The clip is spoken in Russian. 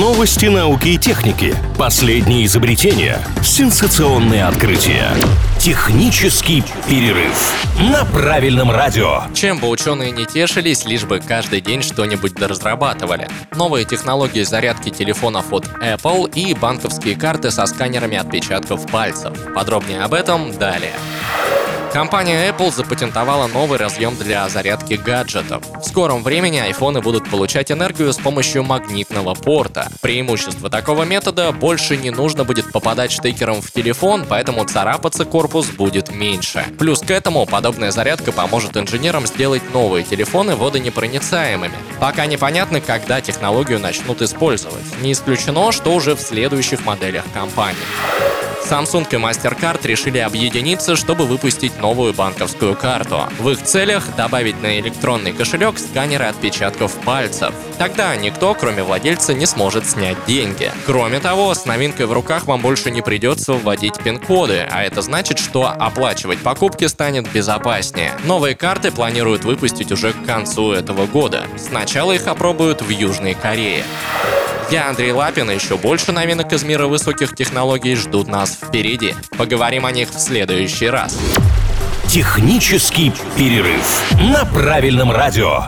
Новости науки и техники. Последние изобретения. Сенсационные открытия. Технический перерыв на правильном радио. Чем бы ученые не тешились, лишь бы каждый день что-нибудь доразрабатывали. Новые технологии зарядки телефонов от Apple и банковские карты со сканерами отпечатков пальцев. Подробнее об этом далее. Компания Apple запатентовала новый разъем для зарядки гаджетов. В скором времени айфоны будут получать энергию с помощью магнитного порта. Преимущество такого метода – больше не нужно будет попадать штекером в телефон, поэтому царапаться корпус будет меньше. Плюс к этому подобная зарядка поможет инженерам сделать новые телефоны водонепроницаемыми. Пока непонятно, когда технологию начнут использовать. Не исключено, что уже в следующих моделях компании. Samsung и MasterCard решили объединиться, чтобы выпустить новую банковскую карту. В их целях добавить на электронный кошелек сканеры отпечатков пальцев. Тогда никто, кроме владельца, не сможет снять деньги. Кроме того, с новинкой в руках вам больше не придется вводить пин-коды, а это значит, что оплачивать покупки станет безопаснее. Новые карты планируют выпустить уже к концу этого года. Сначала их опробуют в Южной Корее. Я Андрей Лапин, и еще больше новинок из мира высоких технологий ждут нас впереди. Поговорим о них в следующий раз. Технический перерыв на правильном радио.